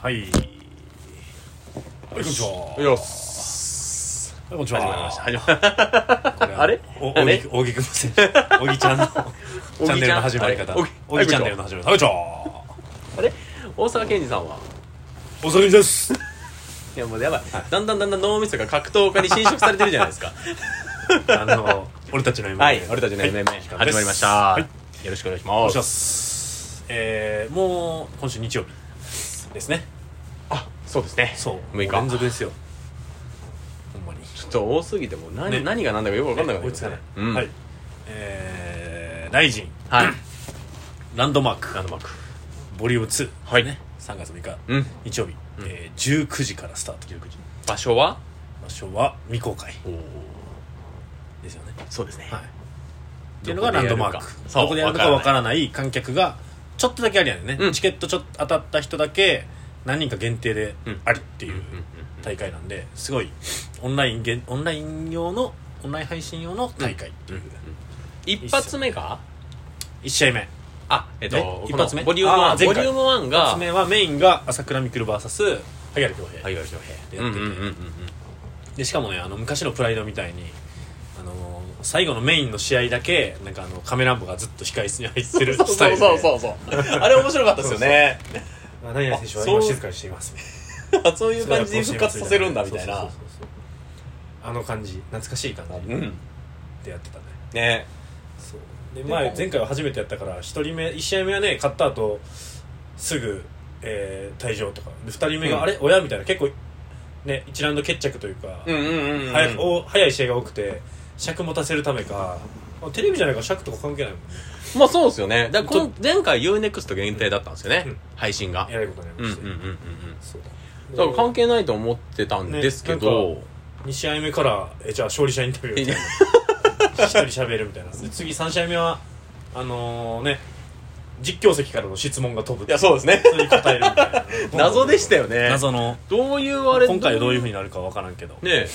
はい。はい、こんにちは。よっすはい、こんにちは。始まりました始まこれあれ？おあれ？大木大木くん選手。大木ちゃんの チャンネルの始まり方。大木チャンネルの始まり方。こんにちは。あれ？大沢健二さんは？おさみです。いやもうやばい、だんだんだんだん脳みそが格闘家に侵食されてるじゃないですかあの、俺たちの MMA。はい俺たちの MMA、はい始まりました、はい。よろしくお願いしお願いします。えー、もう、今週日曜日ですね。あそうですね。そう。6日。連続ですよ。ほんまに。ちょっと多すぎてもう何,、ね。何が何だかよく分かんなくな追いつかない。うん。はい。えー、ライジン、はい。ランドマーク、ランドマーク。ボリューム2。はい。ね。3月6日。うん。日曜日、うん。えー、19時からスタート。19時。場所は？場所は未公開。おおですよね。そうですね、はい。っていうのがランドマーク。そう。どこでやるのかわからない観客がちょっとだけありやねんね、うん。チケットちょっと当たった人だけ何人か限定でうん。ありっていう大会なんですごいオンラインげんオンライン用のオンライン配信用の大会っていう、一発目が？1試合目。あえっと一発目？ボリューム1あー前回。ボリューム11が？発目はメインが朝倉未来 VS 萩原恭平、はいはいはいでやってて。うんうんうんうん。でしかもねあの昔のプライドみたいに最後のメインの試合だけなんかあのカメランボがずっと控室に入ってるそうスタイルでそうそう。そうそうあれ面白かったですよね。あ何々選手はあそう。今静かにしています そういう感じで復活させるんだみたいな。そうそうそうそう。あの感じ。懐かしい感じ。うん。でやってたね。ねそう。で前前回は初めてやったから1人目1試合目はね勝った後すぐ、えー退場とか。で2人目が、うん。あれ親みたいな結構ね1ラウンド決着というか、うんうんうんうん。早くお早い試合が多くて尺持たせるためか。まあテレビじゃないから尺とか関係ないもんね。まあそうですよね。だからこの前回 UNEXT 限定だったんですよね、うん。配信が。えらいことになりまうんうんうんうんうん。そうだ。から関係ないと思ってたんですけど、ね2試合目からえじゃあ勝利者インタビューみたいな。一人喋るみたいな。で次3試合目はあのね実況席からの質問が飛ぶいやそうですね。それに答えるみたいな。謎でしたよね。謎の。どういうあれ今回はどういうふうになるかわからんけど。ね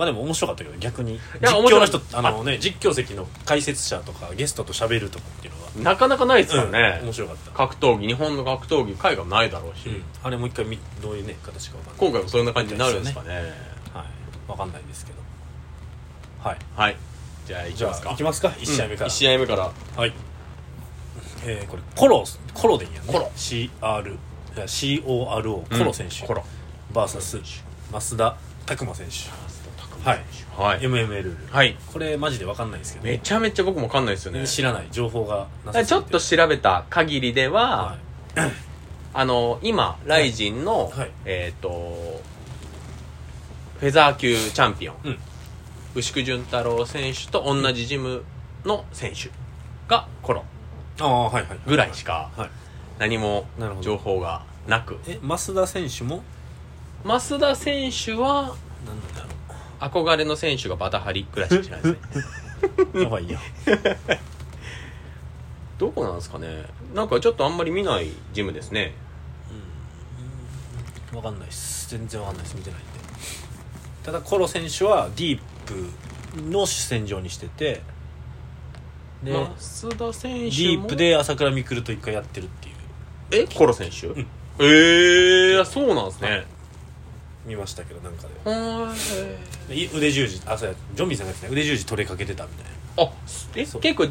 まあでも面白かったけど逆に。実や況の人あのね実況席の解説者とかゲストと喋るとかっていうのは。なかなかないですよね、うん面白かった。格闘技日本の格闘技海外ないだろうし、うん。あれもう一回みどういうね形かわかんない。今回もそんな感じになるんですかね。はい。わかんないですけど。はい。はい。じゃあいきますか。あいきますか。1試合目から、1試合目から。はい。えー、これコロコロでいいやね。コロ。CR CORO コロ選手、コロ。VS 増田拓磨選手はい。はい。ルはい。これマジで分かんないですけど。めちゃめちゃ僕もわかんないですよね。知らない。情報がなさちょっと調べた限りでは、はい。あの今ライジンの、はい。えっ、とフェザー級チャンピオン、うん。牛久潤太郎選手と同じジムの選手がコロああはいはいぐらいしかはい。何も情報がなく。え増田選手も？増田選手は何なんだろ憧れの選手がバタハリぐらいしか知らないですね。うやばいや。どこなんですかね。なんかちょっとあんまり見ないジムですね。分かんないです。全然分かんないです。見てないんで。ただコロ選手はディープの主戦場にしてて。で、増田選手もディープで朝倉未来と一回やってるっていう。え？コロ選手、ん。ええー、そうなんですね見ましたけどなんかでい腕十字あそうやジョンビーさんが言ってた腕十字取れかけてたみたいな。いあえそう。結構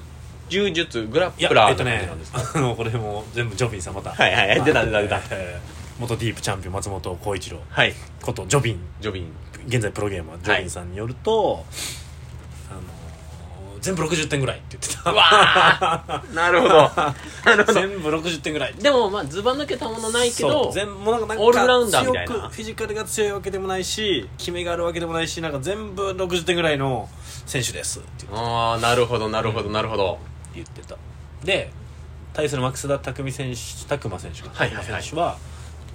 柔術グラッやプラーえっとねな感じなんですか、あのこれも全部ジョビンさんまた。はいはいはい。出た出た出た。えー元ディープチャンピオン松本浩一郎はい。ことジョビン。ジョビン。現在プロゲーマージョビンさんによると、あのー全部60点ぐらいって言ってた。なるほど。なるほど。全部60点ぐらい。でもまあずば抜けたものないけど全なんかオールラウンダーみたいな。フィジカルが強いわけでもないし決めがあるわけでもないしなんか全部60点ぐらいの選手ですって言ってああなるほどなるほどなるほど。言ってた。で対する増田拓海選手拓磨選手か。はいはい選手は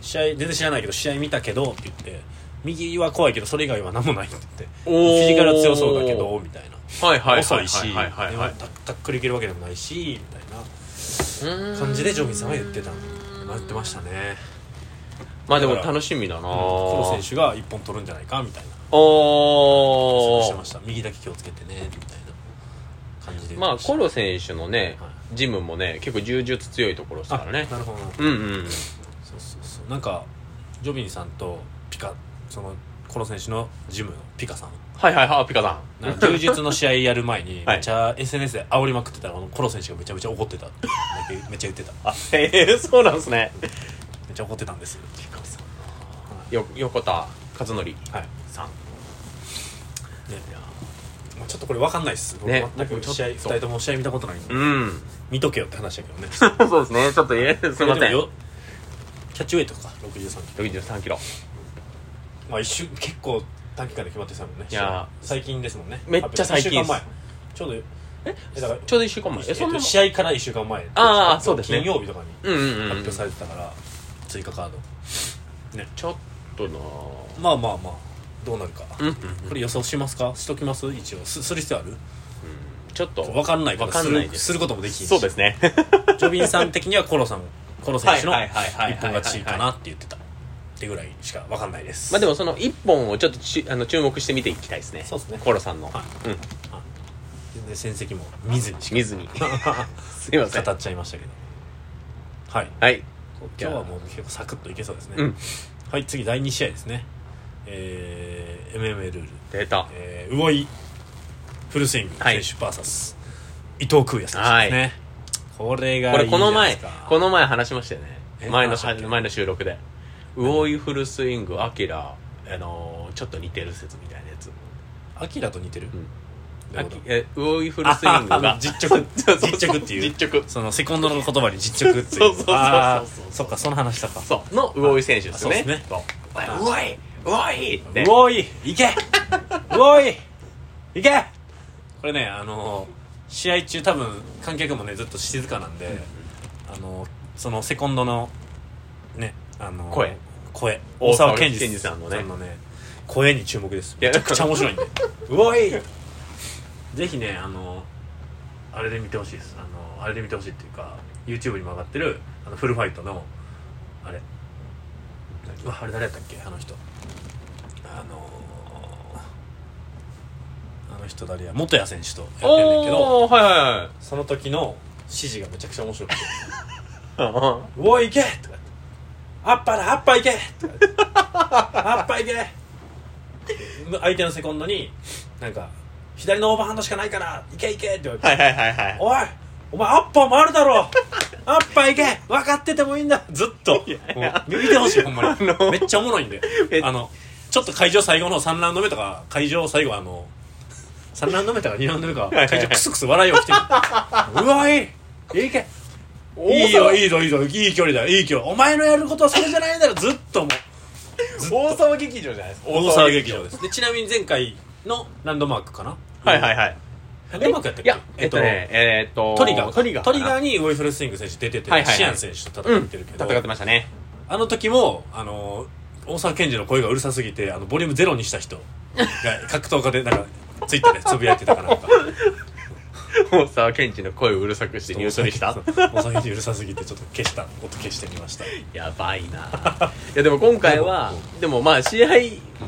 試合全然知らないけど試合見たけどって言って右は怖いけどそれ以外は何もないって言ってフィジカルは強そうだけどみたいな遅いしはいはいはいはい。でもタタックルいけるわけでもないしみたいな感じでジョビンさんは言ってた言ってましたね。まあでも楽しみだな。コロ選手が一本取るんじゃないかみたいな。おー。してました。右だけ気をつけてねみたいな感じで。まあコロ選手のねはジムもね結構柔術強いところですからね。あなるほど。うんうんそうそうそう。なんかジョビンさんとピカそのこの選手のジムのピカさんはいはいはいピカさん。なんか柔術の試合やる前にはい。めっちゃ SNS で煽りまくってたらこのコロ選手がめちゃめちゃ怒ってたってめっちゃ言ってた。あへえそうなんですね。めっちゃ怒ってたんです。ピカさんよ横田和則はい。さんねもうちょっとこれ分かんないっす。僕ね。全く試合2僕ちょっと人とも試合見たことないんで。うん。見とけよって話だけどね。そうですねちょっとえすいません。でもよキャッチウェイトか63キロ。63キロ。まあ一瞬結構短期間で決まってたもんね。いや最近ですもんね。めっちゃ最近一週間前ちょうどえ？だからちょうど1週間前？えそんなと試合から1週間前あーそうですね。金曜日とかに発表されてたから追加カード。ね。ちょっとなまあまあまあ。どうなるか。これ予想しますか？しときます？一応。すする必要ある？ちょっと分かんないからわかんないです。するすることもできそうですね。ジョビンさん的にはコロさんコロ選手の一本勝ちかなって言ってたってぐらいしか分かんないです。まあでもその1本をちょっとちあの注目して見ていきたいですね。そうですね。コロさんの、はい。うん。全然戦績も見ずにしか。見ずに。すいません。語っちゃいましたけど。はい。はい。今日はもう結構サクッといけそうですね、うん。はい次第2試合ですね。えー、MMA ルール、出た。えー、魚井フルスイングはい。選手 VS、伊藤空也選手ですね、これがこれこのいい前この前話しましたよね。え前の前の収録で魚井フルスイングアキラあのーちょっと似てる説みたいなやつ。アキラと似てる、ういうこと？え魚井フルスイングあが。実直。実直っていう。実直。そのセコンドの言葉に実直っていう。そうそうそうそう。そっかその話したか。そう。の魚井選手ですよね。そうですね。そう。おいおいって。うおい行け。うおい行け。これねあの試合中多分観客もねずっと静かなんで、あのそのセコンドのねあの声。声。大沢健健二二さんのね。声に注目です。めちゃくちゃ面白いんで。うおい。ぜひねあのあれで見てほしいです。あのあれで見てほしいっていうか YouTube にも上がってるあのフルファイトのあれ。あれ誰やったっけ？あの人。あのあの人誰や？元谷選手とやってんねんけど。はいはいはい。その時の指示がめちゃくちゃ面白くて。うん「うおい行け!」とか言って「アッパーだアッパー行け!」とか言って「アッパー行け!」相手のセコンドになんか「左のオーバーハンドしかないから行け行け!」って言われて。はいはいはいはい。おいお前アッパーもあるだろ。アッパー行け。分かっててもいいんだ。ずっと。見てほしいほんまに。あのめっちゃおもろいんでめあのちょっと会場最後の3ラウンド目とか会場最後あの3ラウンド目とか2ラウンド目かいはい会場クスクス笑いをきてる。うわいいいいけいいよいいぞいいぞいい距離だいい距離。お前のやることはそれじゃないんだろずっともう。大沢劇場じゃないですか？大沢劇場。です。でちなみに前回のランドマークかな？はいはいはい。ランドマークやったっけ？いやえっとねえーっとトリガー。トリガートリガーにウォイフルスイング選手出てて、はいはいはい。シアン選手と戦うんってるけど、戦ってましたね。あの時もあの大沢健二の声がうるさすぎてあのボリュームゼロにした人が格闘家でなんかツイッターでつぶやいてたかなんか大沢健二の声をうるさくしてニュースにした？大沢健二うるさすぎてちょっと消した。音消してみました。やばいな。いやでも今回はでもまあ試合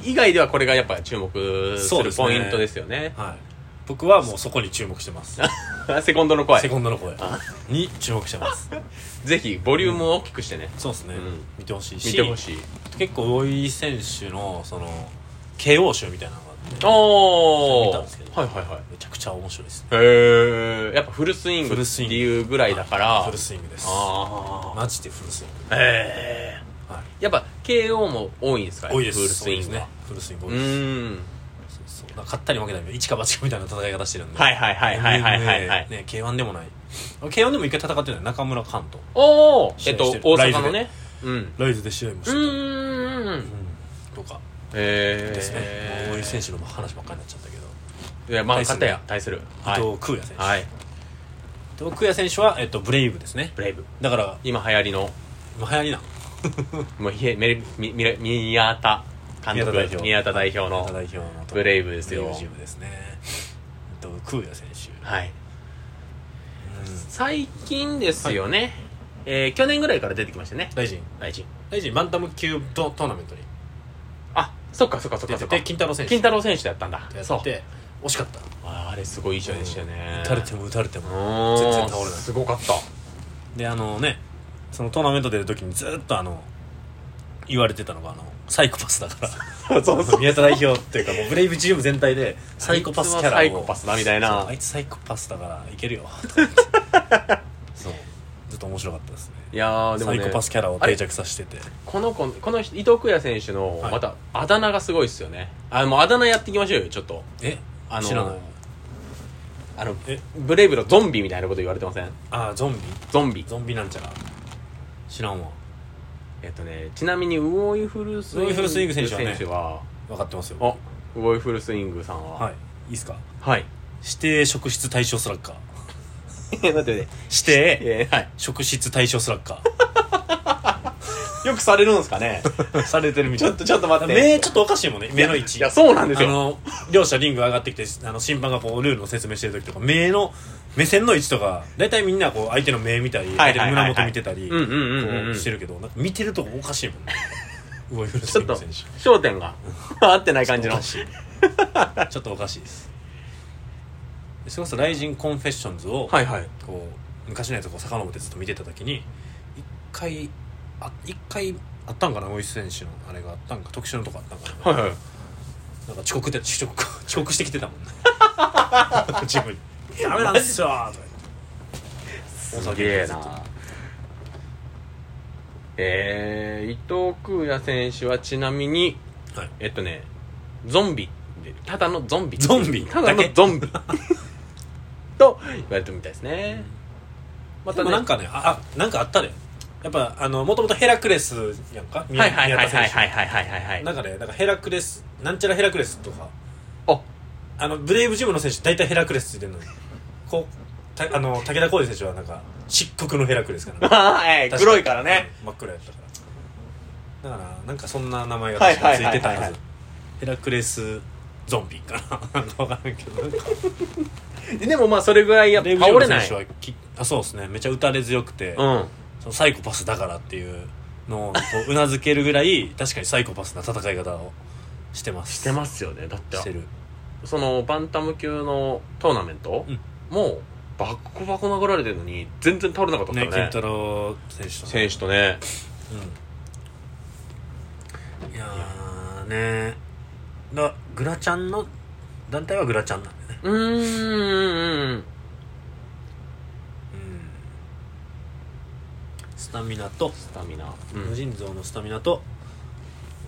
以外ではこれがやっぱ注目するポイントですよね。はい。僕はもうそこに注目してます。セコンドの声。セコンドの声。に注目してます。ぜひボリュームを大きくしてね。そうですね、うん。見てほしいし。見てほしい。結構大井選手のその KO 集みたいなあっておお見たんですけど。はいはいはい。めちゃくちゃ面白いです。ねへえやっぱフルスイングっていうぐらいだから。フルスイングです。ああマジでフルスイング。へえはい。やっぱ KO も多いんですか多いです。フルスイングね。フルスイングう多いです。ーん。そうそう。勝ったり負けたり一か八かみたいな戦い方してるんで。はいはいはいはいはい。はいはいね K1 でもない。K1 でも一回戦ってるの中村寛と。おおえっと大阪のね。うん。ライズで試合もしてうた、うん。とかへえですね。もう大井選手の話ばっかりになっちゃったけど、いやまあ勝ったや対する。はい。伊藤空也選手、はい。伊藤空也選手は、えっと、ブレイブですね。ブレイブ。だから今流行りの。今流行りな もうひえめみみ宮田監督。宮田代表。宮田代表代の表のブレイブですよ。ブレイブですね。伊藤空也選手、はい。うん。最近ですよね。えー去年ぐらいから出てきましたね。大臣。大臣。大臣バンタム級トトーナメントに。あそっかそっかそっ出てかそってか金太郎選手。金太郎選手だったんだ。そうやって惜しかった。ああれすごいいい試合でしたよね。打たれても打たれてもうん。全然倒れない。すごかった。であのねそのトーナメント出る時にずっとあの言われてたのがあのサイコパスだから。そうそう宮田代表っていうかもうブレイブチーム全体でサイコパスキャラを。サイコパスだみたいそうなあいつサイコパスだからいけるよ。とか言ってそうずっと面白かったですね。いやーでもね。サイコパスキャラを定着させてて。この子この人伊藤久也選手のはい。またあだ名がすごいですよね。あもうあだ名やっていきましょうよちょっと。え？あの知らない。あのえ？ブレイブのゾンビみたいなこと言われてません？あゾンビ？ゾンビ。ゾンビなんちゃら。知らんわ。えっとねちなみにウオイフルスイングウオイフルスイング選手はね選手は分かってますよ。あウオイフルスイングさんは。はい。いいっすか？はい。指定職質対象スラッガー。え待って待って。指定えーはい。職質対象スラッガよくされるんですかね？ーされてるみたい。ちょっとちょっと待って。目ちょっとおかしいもんね。目の位置。いやそうなんですよ。あの両者リング上がってきてあの審判がこうルールの説明してる時とか目の目線の位置とか大体みんなこう相手の目見たりはい相手の胸元見てたりこうしてるけどなんか見てるとこおかしいもんね。ちょっと焦点が 合ってない感じの。ちょっとおかしいですそれこそ「ライジンコンフェッションズ」をはいはい。こう昔のやつをこう遡ってずっと見てた時に一回あ一回あったんかな？ウイス選手のあれがあったんか？特殊のとこあったんかな、はいはい。なんか遅刻で遅刻遅刻してきてたもんね。ジムに「ダメなんですよ」とか言ってすげえな。えー、伊藤空也選手はちなみにはい。えっとねゾンビでただのゾンビ。ゾンビ。ただのゾンビと言われてるみたいですね。またね。なんかねああなんかあったでやっぱあのもともとヘラクレスやんか？宮はいはいはいはいはいはいはい。はいはいなんかねなんかヘラクレスなんちゃらヘラクレスとか。ああのブレイブジムの選手大体ヘラクレスついてるのにこうたあの武田浩二選手はなんか漆黒のヘラクレスかな。はい確か黒いからね。うん真っ黒やったから。だからなんかそんな名前がはい確かついてたはいはいはいはずヘラクレスゾンビかな。なんか分からんけど。なんか でもまあそれぐらいやっぱ倒れないの選手はきあそうですね。めちゃ打たれ強くて、うん。そのサイコパスだからっていうのをこううなずけるぐらい確かにサイコパスな戦い方をしてます。してますよねだって。してる。そのバンタム級のトーナメント、うん。もうバッコバコ殴られてるのに全然倒れなかったね。ね健太郎選手と選手とね。うん。いやーね。だグラちゃんの団体はグラちゃんなんでねうーん。うんスタミナと。スタミナ、無尽蔵のスタミナと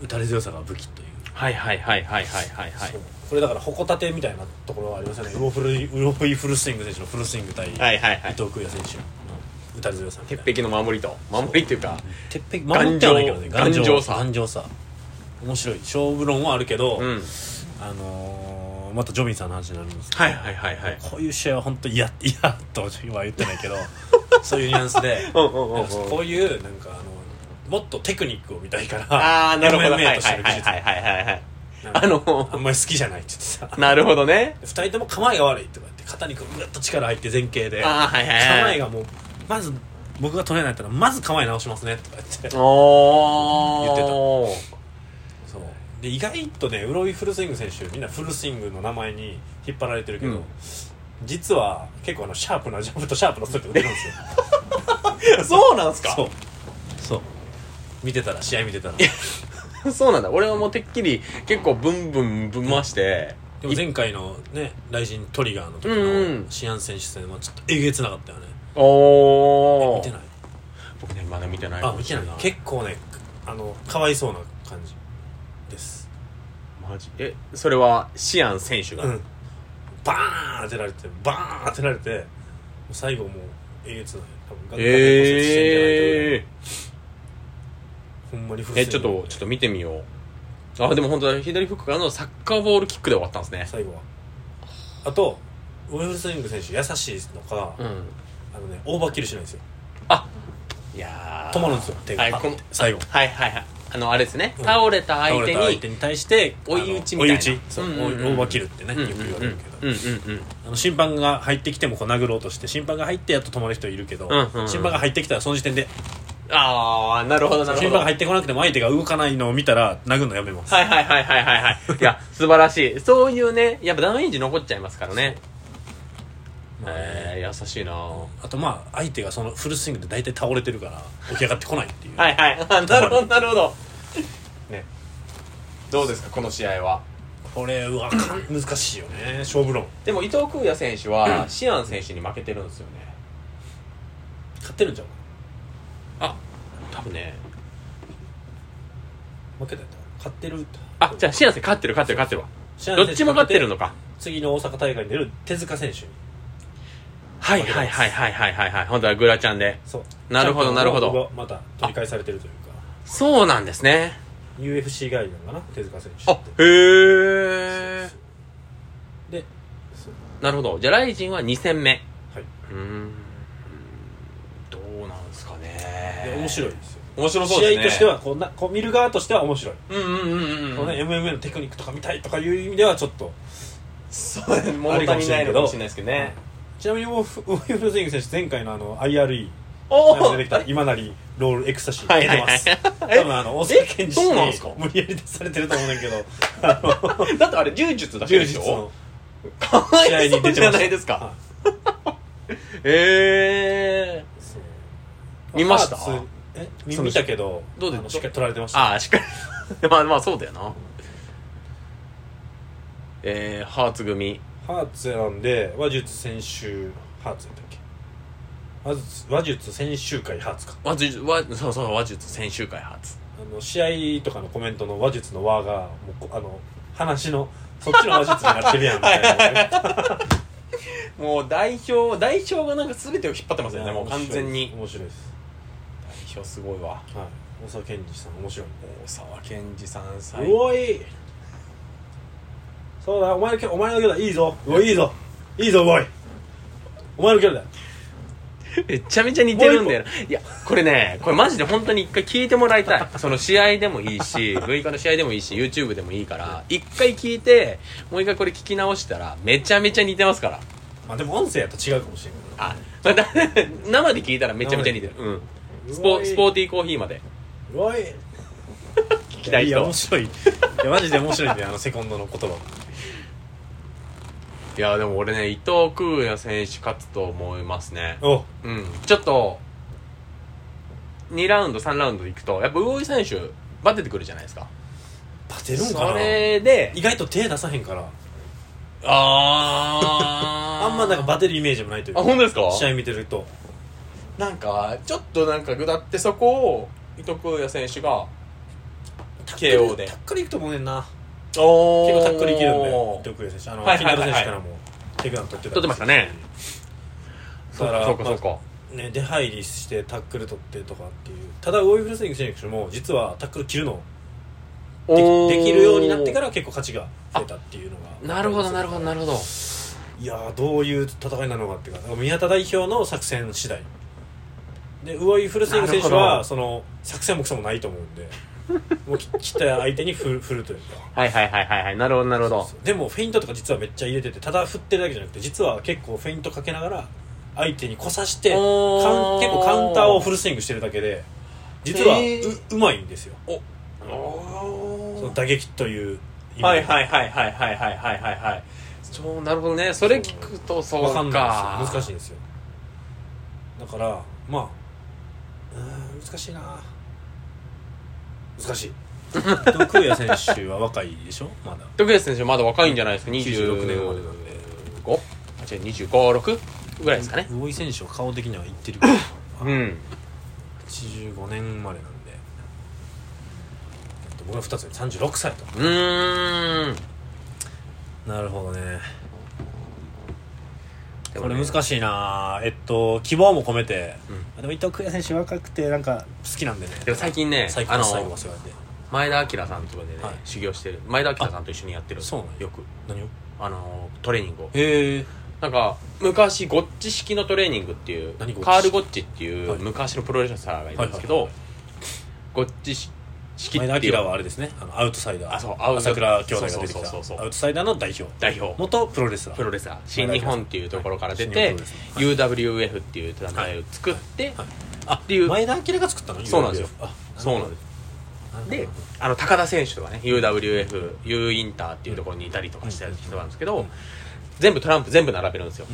打たれ強さが武器という。はいはいはいはいはいはいはい。そう。これだから矛立てみたいなところはありますよね。ウロフルウロフイフルスイング選手のフルスイング対伊はいはいはい。藤空也選手の。打たれ強さみたい鉄な壁の守りと。守りっていうか鉄壁守ってはないけどね。頑丈。頑丈さ。頑丈さ。面白い。勝負論はあるけど、うん。あのーまたジョビンさんの話になるんですけど、はいはいはいはい。こういう試合は本当嫌嫌とは言ってないけど そういうニュアンスでうんうんうんうん。こういうなんかあのもっとテクニックを見たいからああなるほど。はい MMA はいとしての技術はいはいはいはいなんかあのあんまり好きじゃないって言ってさなるほどね。二人とも構えが悪いとか言って肩にこうぐっと力入って前傾でああはいはいはい構えがもうまず僕が取れないったらまず構え直しますねとか言ってお言ってで意外とねウロイフルスイング選手みんなフルスイングの名前に引っ張られてるけど、うん。実は結構あのシャープなジャブとシャープなストレート打てるんですよ。そうなんすか？そう。そう。見てたら試合見てたら。そうなんだ。俺はもうてっきり結構ブンブンぶん回してでも前回のねライジントリガーの時のシアン選手戦はちょっとえげつなかったよね。おお見てない？僕ねまだ見てないあ見てない。結構ねあのかわいそうなマジ？えそれはシアン選手が、うん。バーン当てられてバーン当てられて最後もうえげつない多分顔面骨折してんじゃないええほんまにちょっとちょっと見てみよう。あでも本当だ左フックからのサッカーボールキックで終わったんですね。最後は。あとウルスイング選手優しいのか、うん。あのねオーバーキルしないんですよ。いや止まるんですよ手が。はい最後。はいはいはいあのあれですね、うん。倒れた相手に倒れた相手に対して追い打ちみたいな。あの追い打ち。そう、うんうんうん。オーバーキルってね、よく言われるけど、うんうんうん。あの審判が入ってきてもこう殴ろうとして審判が入ってやっと止まる人いるけど、うんうんうん。審判が入ってきたらその時点でああなるほどなるほど。審判が入ってこなくても相手が動かないのを見たら殴るのやめます、はいはいはいはいはいはい。いや素晴らしい。そういうねやっぱダメージ残っちゃいますからね。まあえー、優しいな。はあとまあ相手がそのフルスイングで大体倒れてるから起き上がってこないっていう、いはい。あなるほどなるほど。どうですかこの試合は？これうわかん難しいよね。勝負論。でも伊藤空也選手はシアン選手に負けてるんですよね。勝ってるんじゃんあ多分ね。負けたやった勝ってる。あじゃあシアン選手勝ってる勝ってる勝ってるわ。どっちも勝ってるのか。次の大阪大会に出る手塚選手にはいはいはいはいはいはいはい。本当はグラちゃんで。そう。なるほどなるほど。また取り返されてるというか。そうなんですね。UFC 帰りなのかな？手塚選手あって。へえでなるほど。じゃあライジンは2戦目。はい。うーん。どうなんですかでね面白いですよ。面白そうですね。試合としてはこうなこう見る側としては面白い、うんうんうんうんこのね MMA のテクニックとか見たいとかいう意味ではちょっと そうですね物足りないのかもしれないですけどねちなみにウォフウォフルスイング選手前回のあの IRE お出てきた今成ロールエクスタシー出てます、はい多分あの大阪健二そうなんすか？無理やり出されてると思うねんけど。だってあれ柔術だけ柔でしょ？かわ試合いそうじゃないですか。はい。ええ見ました？え？見たけどどうでしっかり取られてました。ああしっかり。まあまあそうだよな。えー、ハーツ組ハーツ選んで話術選手ハーツやったっけ？話術話術選手会ハーツか。話術話そうそう話術選手会ハーツ。あの試合とかのコメントの話術の輪がもうこあの話の そっちの話術になってるやんみたいなね。もう代表代表がなんか全てを引っ張ってますよねもう完全に。面白いです。代表すごいわ。はい。大沢健二さん面白い大沢健二さんう最おいそうだお前のキャお前のキャラいいぞ。うおいいいぞ。いいぞおい。お前のキャラだよ。めちゃめちゃ似てるんだよな。いやこれねこれマジで本当に一回聞いてもらいたい。その試合でもいいし 6日の試合でもいいし YouTube でもいいから一回聞いてもう一回これ聞き直したらめちゃめちゃ似てますから。まあでも音声やと違うかもしれないあまだ 生で聞いたらめちゃめちゃ似てる。うん。スポスポーティーコーヒーまで。おい。聞きたいいや人面白い。いやマジで面白いんだよあのセコンドの言葉いやでも俺ね伊藤空也選手勝つと思いますね。お。うん。ちょっと2ラウンド3ラウンドいくとやっぱ魚井選手バテてくるじゃないですか。バテるんかなそれで意外と手出さへんから。あ あんまなんかバテるイメージもないというあ本当ですか？試合見てると。なんかちょっとなんか下ってそこを伊藤空也選手が KO で。タックルいくと思うねんな。お結構タックルいけるんで伊藤空也選手。あのはいはい選手からもテイクダウン取ってた取ってましたね。だからそうかそうか、ね出入りしてタックル取ってとかっていう。ただウォイフルスイング選手も実はタックル切るのでできるようになってから結構勝ちが増えたっていうのがなるほどなるほどなるほど。いやーどういう戦いなのかっていうか宮田代表の作戦次第。でウォイフルスイング選手はその作戦もクソもないと思うんでもうき来た相手に振る振るというか。はいはいはいはいはい。なるほどなるほど。でもフェイントとか実はめっちゃ入れててただ振ってるだけじゃなくて実は結構フェイントかけながら相手に来さしてカウンおー結構カウンターをフルスイングしてるだけで実はう,、へー。うまいんですよ。お。その打撃という意味で。はいはいはいはいはいはいはいはい。はいそうなるほどね。それ聞くとそうか。わかんないですよ。難しいんですよ。だからまあうーん難しいな難しい。でもクーヤ選手は若いでしょ？まだ。徳安選手まだ若いんじゃないですか？96年生まれなんで。25? あ違う256ぐらいですかね。魚井選手は顔的にはいってるうん。85年生まれなんで、えっと、僕の2つ目36歳と。うーん。なるほどねこれ難しいな。えっと希望も込めて、うでも伊藤久也選手若くてなんか好きなんでね。でも最近ねあ最高最後のはそうやって。前田明さんとかでね、はい。修行してる。前田明さんと一緒にやってるそうなんや。よく。何を？あのトレーニングを。へえ。なんか昔ゴッチ式のトレーニングっていうカール・ゴッチっていうはい昔のプロレスラーがいるんですけどはいはい。ゴッチ式って前田いう明はあれですね。あのアウトサイダー。あそう朝倉兄弟が出てきそうそうそうそう。たアウトサイダーの代表。代表。元プロレスラー。プロレスラー。新日本っていうところから出はい。て新日本プロレス UWF っていう団体を作ってはい。あっていう。前田明が作ったの？そうなんですよ。あそうなんです。すであの高田選手とかね UWF U インターっていうところにいたりとかした人なんですけど、うん。全部トランプ全部並べるんですよ、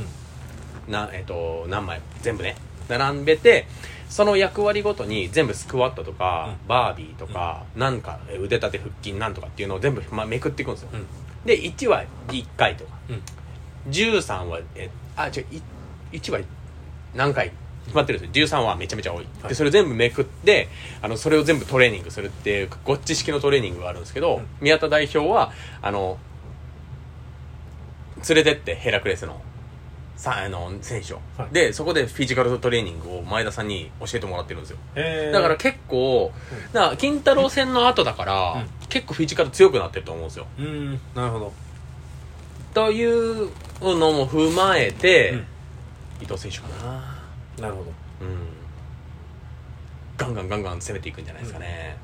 うん。なえっ、と何枚？も全部ね。並べてその役割ごとに全部スクワットとか、うバービーとか、なんかえ腕立て腹筋なんとかっていうのを全部、まあ、めくっていくんですよ、うん。で1は1回とか。うん。13はえあ違うい1は何回決まってるんですよ。13はめちゃめちゃ多い、はい。でそれを全部めくってあのそれを全部トレーニングするっていうごっち式のトレーニングがあるんですけど、うん。宮田代表はあの連れてってヘラクレスのさあの選手を、はい。でそこでフィジカルトレーニングを前田さんに教えてもらってるんですよ。へー。だから結構、うん。だから金太郎戦の後だから、うん。結構フィジカル強くなってると思うんですよ。うんなるほど。というのも踏まえて、うん。伊藤選手かな。なるほど。うん。ガンガンガンガン攻めていくんじゃないですかね、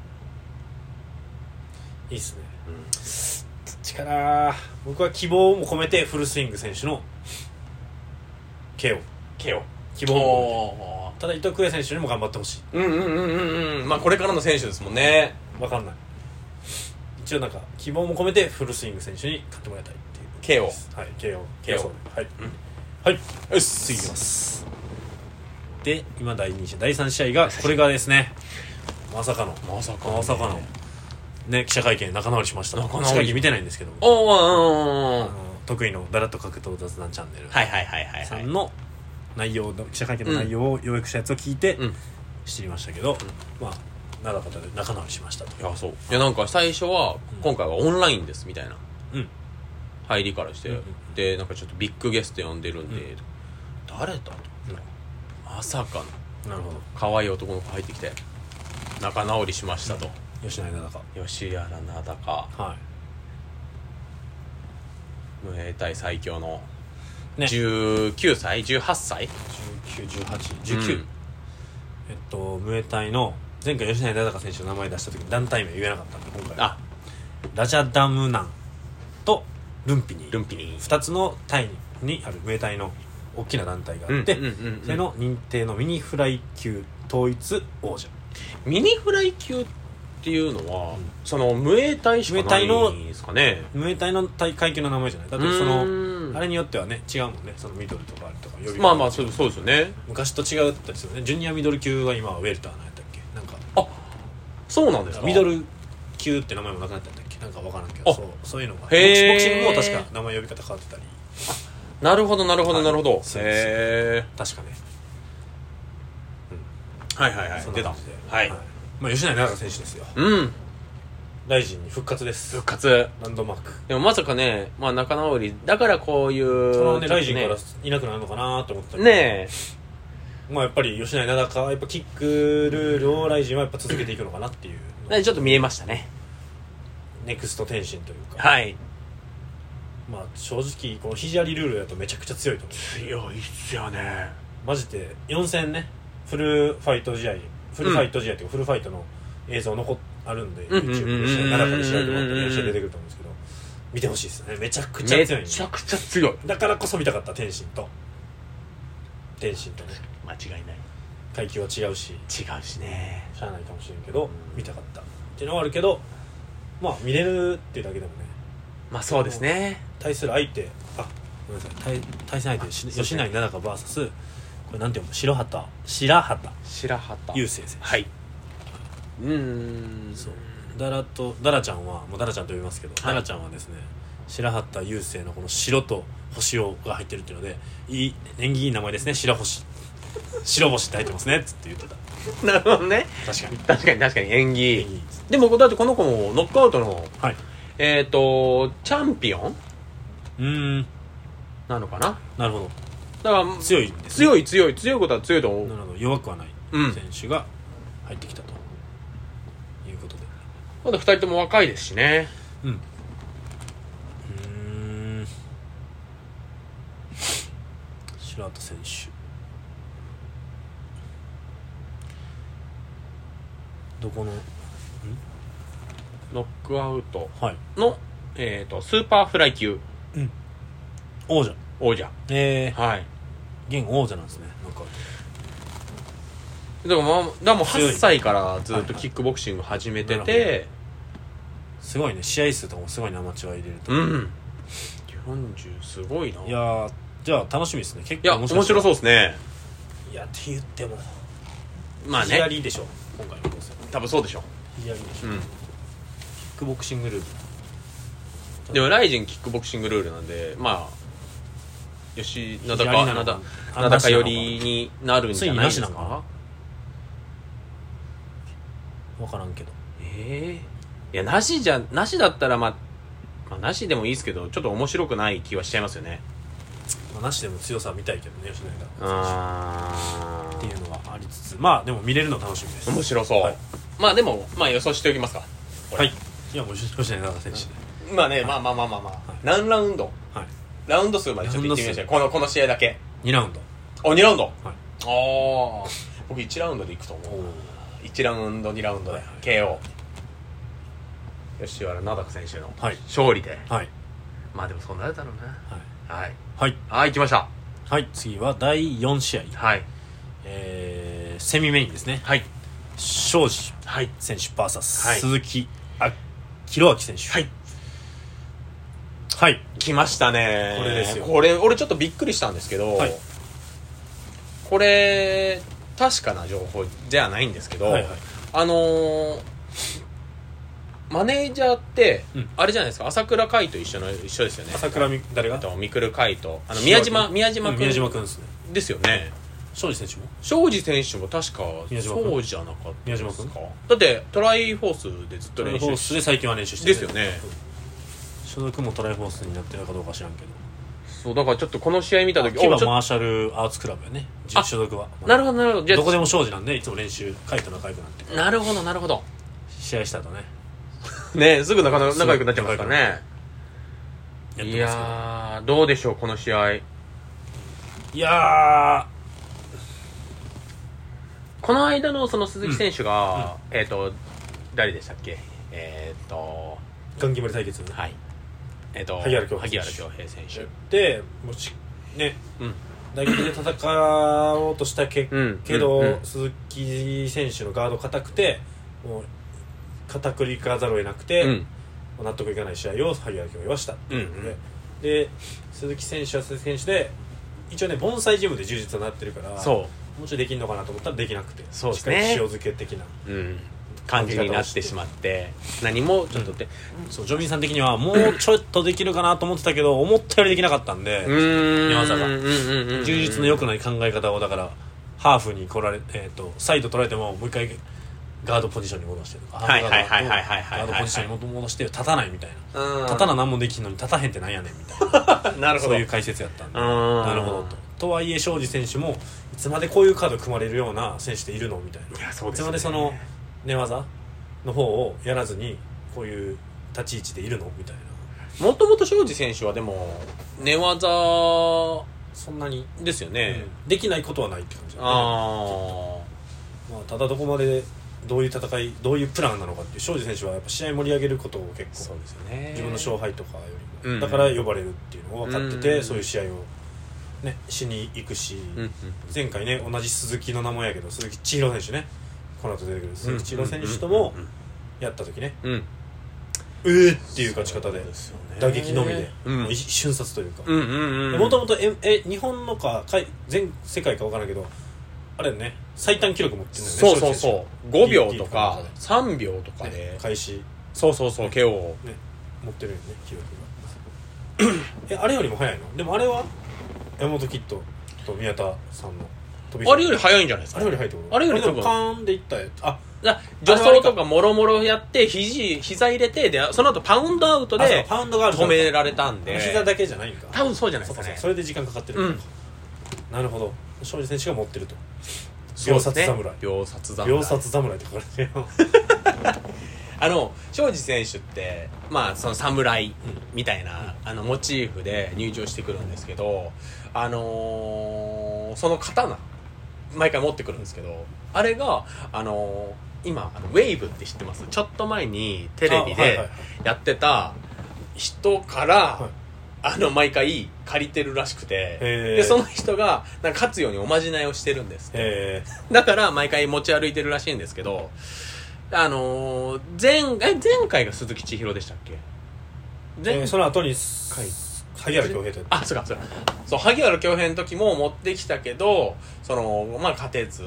いいっすね。うん。力僕は希望も込めてフルスイング選手の KO ケオ希望ただ伊藤久也選手にも頑張ってほしい。ーうんうんうんうんうん。まあこれからの選手ですもんね。わかんない。一応なんか希望も込めてフルスイング選手に勝ってもらいたいっていう。KO はい KO KO はい、うん。はい。よし次いきます。で今第2試合第3試合がこれがですね。まさかの。まさかのね。まさかの。ね記者会見仲直りしました。仲直り。記者会見見てないんですけどあの得意のダラッと格闘雑談チャンネル。はいはいはいはいはい。さんの内容の記者会見の内容を要約したやつを聞いてうん。知りましたけど、まあなかったで仲直りしました。といやそう。いやなんか最初はうん。今回はオンラインですみたいな。うん。入りからして、うんうんでなんかちょっとビッグゲスト呼んでるんで、うん。誰だとまさかの。なるほど。可愛い男の子入ってきて仲直りしましたと、吉永中吉原名高は無兵隊最強のいね19歳？18歳？191819、うん。えっとムエタイの前回吉永忠選手の名前出した時に団体名言えなかったんで今回は。あ。ラジャダムナンとルンピニルンピニ2つのタイにあるムエタイの大きな団体があって、それの認定のミニフライ級統一王者。ミニフライ級っていうのは、うんその無衛隊しかないんですかね。ムエタイの大階級の名前じゃない。だってそうのあれによってはね違うもんね。そのミドルとかあれとか呼び方まあまあそうそうですよね。昔と違ったりするよね。ジュニアミドル級は今はウェルターなんやったっけ？なんか。あそうなんですか？ミドル級って名前もなくなったんだっけ？なんか分からんけどあ。そうそういうのが。ボクシングも確か名前呼び方変わってたり。なるほどなるほどなるほど、へ確かね。えはいはいはい出た。はい、まあ吉永長選手ですよ。うん。ライジンに復活です。復活。ランドマーク。でもまさかね、まあ、仲直りだからこういうそのねライジンからいなくなるのかなと思ったけど。ねえ。まあやっぱり吉永長かやっぱキックルールをライジンはやっぱ続けていくのかなっていうねちょっと見えましたね。ネクスト天心というか。はい。まあ正直この肘ありルールだとめちゃくちゃ強いと思う。強いっすよね。マジで4戦ねフルファイト試合フルファイト試合っていうかフルファイトの映像残っあるんでうんうんうんうん YouTube で試合7から調べてもらったら試合出てくると思うんですけど見てほしいですね。めちゃくちゃめ強いんで。ちゃくちゃ強い。だからこそ見たかった天心と。天心とね。間違いない。階級は違うし。違うしね。しゃあないかもしれんけど見たかった。っていうのはあるけどまあ見れるっていうだけでもね。まあそうですね。対する相手あごめんなさい。対対戦相手し吉成七香 VS これなんて読む？白旗。白旗。白旗。雄星選手はい。うーん。そう。ダラとダラちゃんはもうダラちゃんと呼びますけど、はい。ダラちゃんはですね白旗雄星のこの白と星をが入ってるっていうのでいい縁起いい名前ですね。白星。白星って入ってますねっつって言ってた。なるほどね。確かに。確かに確かに演縁起でもだってこの子もノックアウトのはい。えっ、とチャンピオン？うーん。なのかな？なるほどだから強いね、強い強い強いことは強いと思う。なるほど。弱くはないうん。選手が入ってきたということで。まだ2人とも若いですしね。うん。うーん。白畑選手。どこのノックアウト。はい。の、えー、とスーパーフライ級。王者。王者。えはい。ー、現王者なんですね。なんか。だから,、まあ、だからもう強い8歳からずっとキックボクシング始めてなるて、すごいね。試合数とかもすごいねアマチュア入れると、うん。40すごいな。いいやーじゃあ楽しみですね。結いや構面白そう。うですね。いやって言ってもまあね。ヒアリでしょ。今回の多分そうでしょ。ヒアリでしょ、うキックボクシングルール。んでもライジンキックボクシングルールなんでまあ吉名高名高あ名高寄りになるんじゃないですついになしなのか？分からんけど。ええいやなしじゃなしだったらまあまあなしでもいいですけどちょっと面白くない気はしちゃいますよね。まあ、なしでも強さは見たいけどね吉野家あっていうのがありつつ。まあでも見れるの楽しみです。面白そう、はい。まあでもまあ予想しておきますか。はい。いやもう吉吉野家選手で、まあねまあまあまあまあまあ、はい。何ラウンド？はいラウンド数までちょっと言ってみましょう。このこの試合だけ。2ラウンド。お2ラウンド、はい。ああ僕1ラウンドでいくと思う。1ラウンド2ラウンドで。はいはい。KO 吉原選手のはい。勝利で。はい。まあでもそうなるだろうはい。なはい。はい。はい行きました。はい次は第4試合。はい。えー、セミメインですね。はい。庄司はい。選手 VS、はい。鈴木あ弘明選手。はいはい。来ましたね。これですよ。これ俺ちょっとびっくりしたんですけど、はい。これ確かな情報じゃないんですけど、はいはい。あのーマネージャーって、うん。あれじゃないですか？朝倉海と一緒の一緒ですよね。朝倉み誰が？あと朝倉海と。あの宮島宮島君。うん宮島君ですね。ですよね。庄司選手も？庄司選手も確かそうじゃなかった宮島君？かだってトライフォースでずっと練トライフォー習してスで最近は練習してる。ですよね所属もトライフォースになってるかどうか知らんけど。そうだからちょっとこの試合見た時キバマーシャルアーツクラブやね。あ所属は。なるほどなるほど。じゃあどこでも庄司なんでいつも練習カイと仲良くなってなるほどなるほど。試合した後ね。ねすぐ仲仲良くなっちゃいますからね。やっていますけどやーどうでしょうこの試合。いやこの間のその鈴木選手が、えっ、と誰でしたっけ？えっ、と。ーガン決まり対決。はいえっ、と萩原恭平選手。でもしねうん。打撃で戦おうとしたけ,、うんけど、鈴木選手のガード硬くてもう片栗かざるを得なくて、うん。納得いかない試合を萩原恭平はしたっていうので、うんで鈴木選手は鈴木選手で一応ね盆栽ジムで充実になってるからそもうちょいできるのかなと思ったらできなくてそうですね。しっかり塩漬け的な。ううん感じになってしまって何もちょっとでそうジョビンさん的にはもうちょっとできるかなと思ってたけど思ったよりできなかったんで、うーん。寝技がうん充実の良くない考え方をだからハーフに来られ、えー、とサイド取られてももう一回ガードポジションに戻してるはいはいはいはいはいガードポジションに戻して立たないみたいな。うん。立たな何もできんのに立たへんってなんやねんみたいな。なるほど。そういう解説やったんで。うん。なるほどと。とはいえ庄司選手もいつまでこういうカード組まれるような選手っているのみたいな。いやそうですよねつまでその寝技の方をやらずにこういう立ち位置でいるの？みたいな。もともと庄司選手はでも寝技そんなに、ですよね、うん。できないことはないって感じだねあまあ、ただどこまでどういう戦いどういうプランなのかっていう庄司選手はやっぱ試合盛り上げることをあ結構ね。自分の勝敗とかよりも、うんだから呼ばれるっていうのを分かってて、うんそういう試合を、ね、しに行くし、うんうん。前回ね同じ鈴木の名前やけど鈴木千尋選手ねこの後出てくる鈴木千尋選手ともやった時ね、うえーっていう勝ち方で打撃のみで、瞬殺というか。もともとええ日本のかかい全世界か分からんけどあれね。最短記録持ってるんだよねそうそうそう。5秒とか TT 3秒とかねで開始。そうそうそう KO ね持ってるよね記録が。えあれよりも早いの？でもあれは？山本キッドと宮田さんのあれより早いんじゃないですか？あれより早いってことあれより多分でもパーンでいったやつ。あだ助走とかもろもろやって肘膝入れてでその後パウンドアウトでパウンドがある止められたんで。膝だけじゃないんか。多分そうじゃないそうかそうですかねかそれで時間かかってる。のか、なるほど。庄司選手が持ってると。秒殺侍。秒殺侍。秒殺侍って書かれてるよあの庄司選手ってまあその侍みたいな、あのモチーフで入場してくるんですけどあのーその刀毎回持ってくるんですけどあれがあのー今あのウェイブって知ってます？ちょっと前にテレビでやってた人から、はい。あの毎回借りてるらしくてでその人がなんか勝つようにおまじないをしてるんですって。えだから毎回持ち歩いてるらしいんですけど、あのー前、え、前回が鈴木千尋でしたっけ？ー前、えーその後に回萩原恭平とあ、そうか、そうか。そう、萩原恭平の時も持ってきたけど、その、まあ勝てず、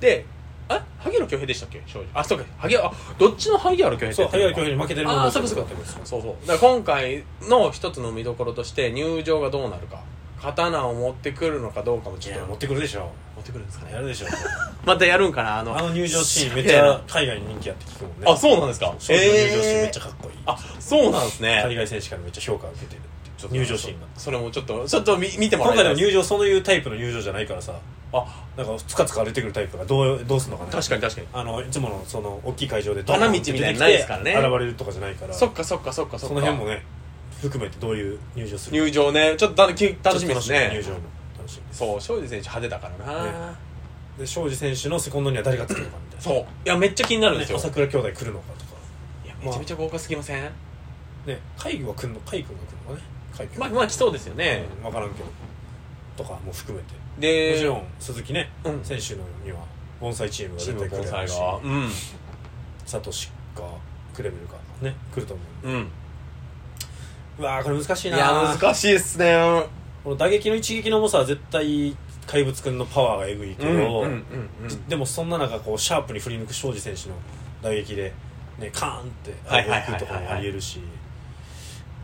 で、え萩原恭平でしたっけ？庄司あそうか。萩原あどっちの萩原恭平そう萩原恭平平に負けてるああそうかそうか。そうそう。だから今回の一つの見どころとして入場がどうなるか刀を持ってくるのかどうかもいちょっと。や持ってくるでしょ。持ってくるんですかね。やるでしょ。またやるんかなあの。あの入場シーンめっちゃ海外に人気あって聞くもんね。あそうなんですか？庄司の入場シーンめっえーちゃかっこいいあそうなんですね海外選手からめっちゃ評価を受けてる入場シーンがそれもちょっとちょっと見見てもら今回いたいの入場そういうタイプの入場じゃないからさあなんかつかつか歩いてくるタイプがどうどうすんのかね。確かに確かに。あのいつものその大きい会場でドーン花道みたいなのないですからね。現れるとかじゃないから。そっかそっかそっかそっか。その辺もね含めてどういう入場する入場ねちょっと楽し楽しみです入ね場も楽しみです。そう庄司選手派手だからな、ね。で庄司選手のセコンドには誰がつくのかみたいな。そう。いやめっちゃ気になるんですよ、朝倉兄弟来るのかとか。いやめちゃめちゃ豪華すぎません、ね海軍は来るの海軍が来るのかね海軍まあまあ来そうですよね、分からんけど。とかも含めて。でもちろん鈴木ね、うん。選手のには盆栽チームがチー絶対来るしが。うん。サトシかクレベルかね来ると思ううん。うわーこれ難しいいなや難しいっすね。この打撃の一撃の重さは絶対怪物くんのパワーがえぐいけど、うんうんうんうん。でもそんな中こうシャープに振り抜く庄司選手の打撃で、ね、カーンってはいはいはいはい上げていくとかもありえるし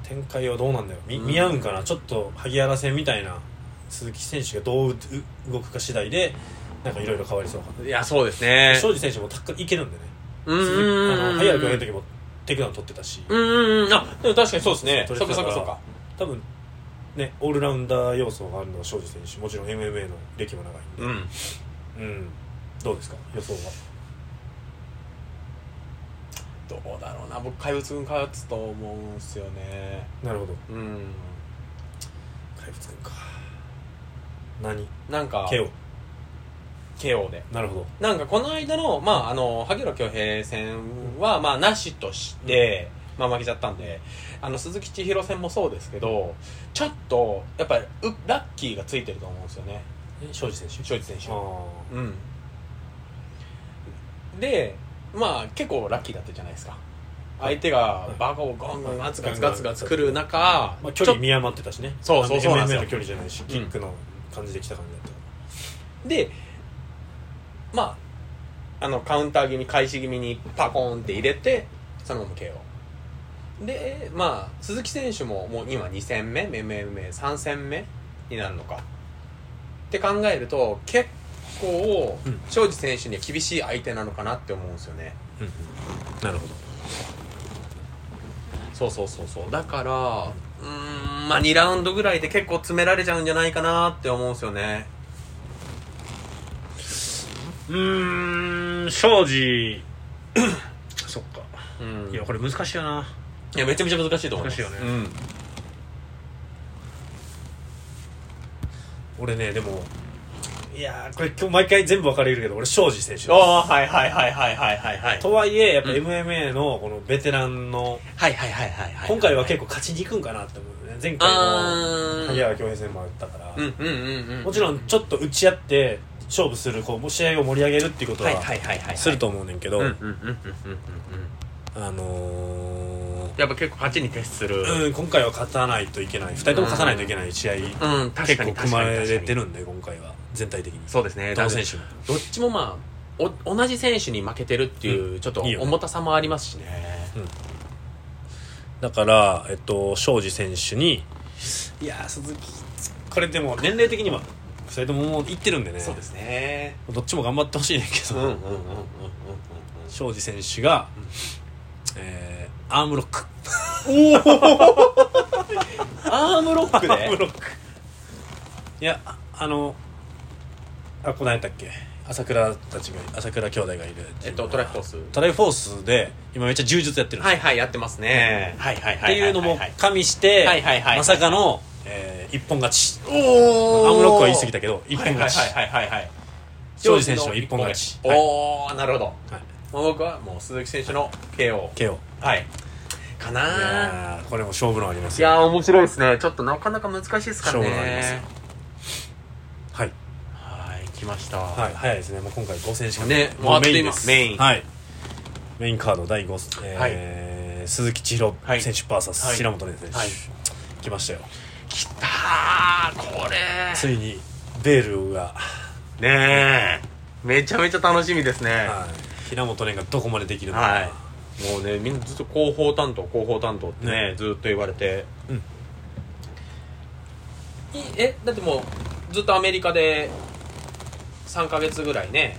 展開はどうなんだよ。見見合うんかな、ちょっと萩原戦みたいな鈴木選手がどうう動くか次第でなんかいろいろ変わりそうかいやそうですね。庄司選手もタックルいけるんでね。うん。あの萩原君の時もテイクダウン取ってたし、うんうんうん。あでも確かにそうですね。そっ取れてたかかそっからそっか。多分ねオールラウンダー要素があるのは庄司選手。もちろん MMA の歴も長いんで。うん。うん。どうですか？予想は？どうだろうな。僕怪物君勝つと思うんすよね。なるほど。うん。怪物くんか。何？なんか KO KO で。なるほど。なんかこの間の、まあ、あの萩原恭平戦は、まあ、なしとして、まあ、負けちゃったんであの鈴木千尋戦もそうですけどちょっとやっぱりうラッキーがついてると思うんですよね。え庄司選手？庄司選手。あうん。でまあ結構ラッキーだったじゃないですか。相手がバカをゴンゴンガツガツガツガツ来る中、あ、まあ、距離見余ってたしね。そうそうそうなんですよ。MMA の距離じゃないしキックの感じできた感じだった。かでまああのカウンター気味開始気味にパコーンって入れてそのまま KO でまあ鈴木選手ももう今2戦目 MMA3 戦目になるのか。って考えると結構うん庄司選手には厳しい相手なのかなって思うんですよね。らなるほど。そうそうそうそう。だからうーんまあ2ラウンドぐらいで結構詰められちゃうんじゃないかなって思うんですよね。うーん庄司。そっか。うん。いやこれ難しいよな。いやめちゃめちゃ難しいと思います。難しいよね。うん。俺ねでもいやーこれ今日毎回全部分かれるけど俺庄司選手ああはいはいはいはいはいはいはい。とはいえやっぱうん。MMA のこのベテランのはいはいはいはいはい今回は結構勝ちにいくんかなって思うよね。前回あのー萩原恭平戦もあったから、うんうんうんうんもちろんちょっと打ち合って勝負するこう試合を盛り上げるっていうことはいははいはいはい。すると思うねんけど、うんうんうんうんうんうん。あのやっぱ結構勝ちに徹する。ーうん、今回は勝たないといけない。2人とも勝たないといけない試合、うん確結かに構組まれてるるんで今回は全体的に。そうですね。どの選手も。どっちもまあお同じ選手に負けてるっていうちょっといいよね。重たさもありますしね。だから、えっと、庄司選手にいやー鈴木これでも年齢的には2人とももういってるんでね。そうですね。どっちも頑張ってほしいねんけど、うんうんうんうんうんうん庄司選手が、えー、アームロック。アームロックアームでロック。いやああのあこのやったっけ？朝倉たちが朝倉兄弟がいるえっとトライフォース。トライフォースで今めっちゃ柔術やってるんですよ。はいはいやってますね。はいはいはいっていうのもはい加味してはいはいはい。まさかの、えー一本勝ち。おおアームロックは言い過ぎたけど一本勝ち。はいはいはいはいはい庄司選手の一本勝ち。はい。おおなるほど。はい。もう僕はもう鈴木選手の KO KO はい。かいなやーこれも勝負のありますいよやー面白いですね。ちょっとなかなか難しいですからね。勝負のありますよ。はいはい来ました。はい早いですね。もう今回5戦しかねもうメインです。メイン。はい。メインカード第5、えー鈴木千尋はい。選手 VS はい。白本選手、はい。来ましたよ。きたーこれ。ついにベールが。ねえ。めちゃめちゃ楽しみですね。はい、平本蓮がどこまでできるのか、はい。もうねみんなずっと広報担当広報担当ってねね。ずっと言われて。うん。いえだってもうずっとアメリカで3ヶ月ぐらいね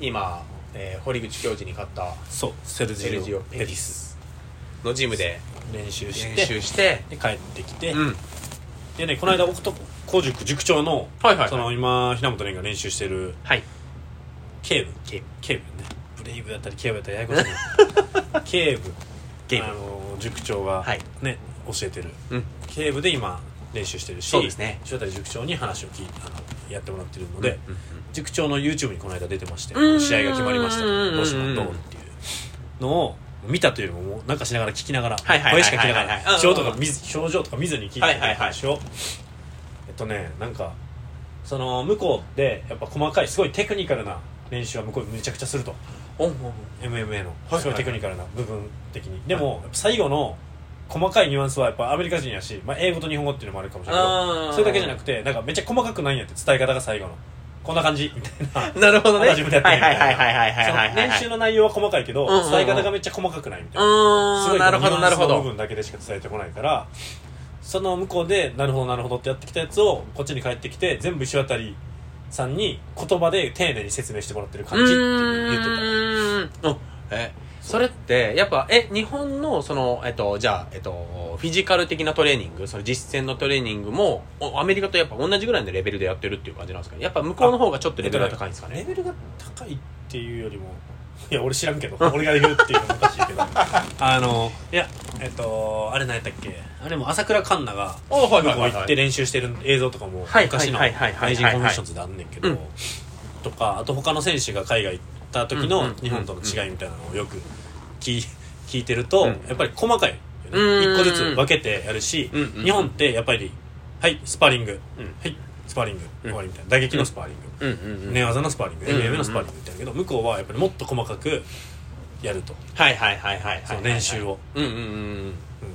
今、えー堀口教授に勝ったそうセルジオ・ペティペティス。スのジムで練習して練習してで帰ってきて、うん。でねこの間僕と古塾塾長の,、はいはいはい。その今平本蓮が練習してるはい。警部。警部。警部ね。ブレイブだったり警部だったりややこしいな 警部。警部。あの塾長がはい。ね、教えてる。うん。警部で今練習してるしね。塩谷塾長に話を聞いあのやってもらってるので、うんうん塾長の YouTube にこの間出てましてうん試合が決まりました。うんどうしまどうっていうのを見たというよりももうなんかしながら聞きながら声しか聞きながら表情とか見ず表情とか見ずに聞いてはいはいはい。る話をえっとねなんかその向こうでやっぱ細かいすごいテクニカルな練習は向こうめちゃくちゃすると。MMA のはいすごいテクニカルな部分的に。でも最後の細かいニュアンスはやっぱアメリカ人やし、まあ、英語と日本語っていうのもあるかもしれないけどそれだけじゃなくてなんかめっちゃ細かくないんやって伝え方が最後の。こんな感じみたいな。なるほどね。あ自分でやってはいるみたいな練習の内容は細かいけど伝え方がめっちゃ細かくないみたいな。うすごいなるほどなるほど。部分だけでしか伝えてこないからその向こうでなるほどなるほどってやってきたやつをこっちに帰ってきて全部石渡さんに言葉で丁寧に説明してもらってる感じって言ってた。うん。えそれってやっぱえ日本のそのえっとじゃあえっとフィジカル的なトレーニングその実践のトレーニングもおアメリカとやっぱ同じぐらいのレベルでやってるっていう感じなんですかね。やっぱ向こうの方がちょっとレベルが高いんですかね。レベルが高いっていうよりもいや俺知らんけど 俺が言うっていうのもおかしいけど。あのいやえっとあれ何やったっけ？あれも朝倉環奈がおはい行って練習してる映像とかもはい昔のはいコンディションズであんねんけど。うん。とかあと他の選手が海外行った時の日本との違いみたいなのをよく聞い聞いてるとうん。やっぱり細かいよね。うん。一個ずつ分けてやるし日本ってやっぱりはいスパーリング。うん。はいスパーリング。うん。終わりみたいな。打撃のスパーリング。寝技のスパーリング。MMA のスパーリングみたいなけど向こうはやっぱりもっと細かくやると。はいはいはいはいはいその練習を。うんうんうんうん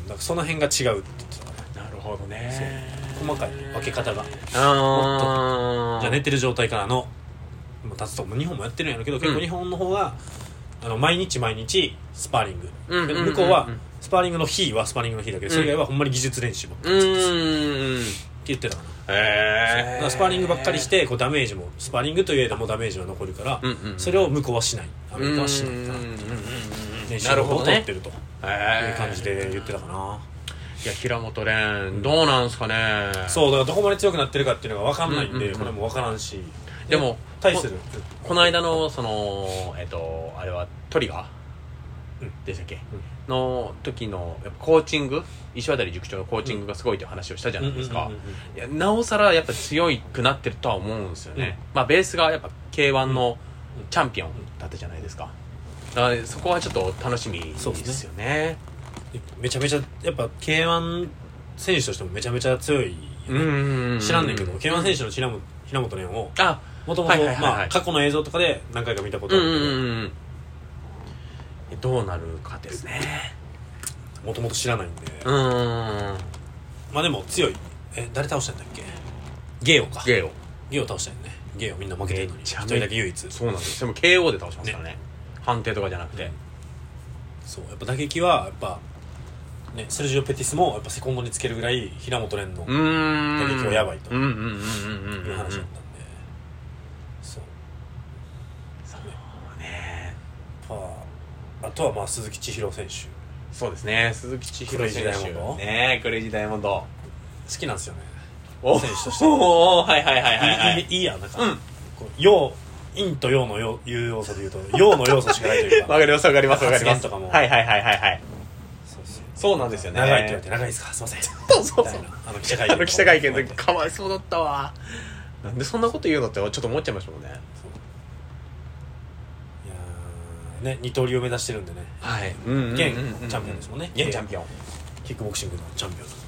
だからその辺が違うって言ってた。ねなるほどね。細かい分け方が。あー。じゃあ寝てる状態からのまあ立つと日本もやってるんやろうけど結構日本の方があの毎日毎日スパーリング。うんうんうんうん。で向こうはスパーリングの日はスパーリングの日だけどそれ以外はほんまに技術練習ばっかうりって言ってたかな。へえスパーリングばっかりしてこうダメージもスパーリングといえどもダメージは残るからうんうんうんそれを向こうはしない。アメリカはしないかな。練習を取ってるとへいう感じで言ってたかな。いや平本蓮どうなんすかね。そうだからどこまで強くなってるかっていうのが分かんないんうんうんうんでこれも分からんしでも対する。この間のそのえっとあれはトリガー、うん。でしたっけ、の時のやっぱコーチング？石渡塾長のコーチングがすごいという話をしたじゃないですか、なおさらやっぱ強くなってるとは思うんですよね、まあベースがやっぱ k 1のチャンピオンだったじゃないですか。だからそこはちょっと楽しみですよね。めちゃめちゃやっぱ k 1選手としてもめちゃめちゃ強いよね。うんうんうん知らんねんけど k 1選手の平本平本蓮をあもともと過去の映像とかで何回か見たことうんうんあるうんうん。どうなるかですね。けどもともと知らないんで。うんまあでも強い。え誰倒したんだっけ？ゲイオか。ゲーをゲイオ倒したよね。ゲイオみんな負けてるのに。一めちゃめ人だけ唯一。そうなんです。でも KO で倒しますからね。判定とかじゃなくて。そう。やっぱ打撃はやっぱねセルジオ・ペティスもやっぱセコンドにつけるぐらい平本蓮の。打撃はやばいと。うんうんうんうんうんいう話だったんでそうそうねまああとはまあ鈴木千尋選手。そうですね。鈴木千尋選手。ねクレイジーダイヤモンド。好きなんですよね。お選手として。おーはいはいはいはいはい。いいいいいやなんか、うん。こう陽陰と陽の陽いう要素で言うと陽の要素しかないというか。わかりますわかりますわかります。とかもはいはいはいはいはい。そうなんですよね。長いって言われて長いですか？すいません。そうそう。そうあの記者会見あの記者会見の時かわいそうだったわ。なんでそんなこと言うのってちょっと思っちゃいましたもんねね二刀流を目指してるんでね。はい。現現チャンピオンですもんね。現チャンピオン。キックボクシングのチャンピオンなんで。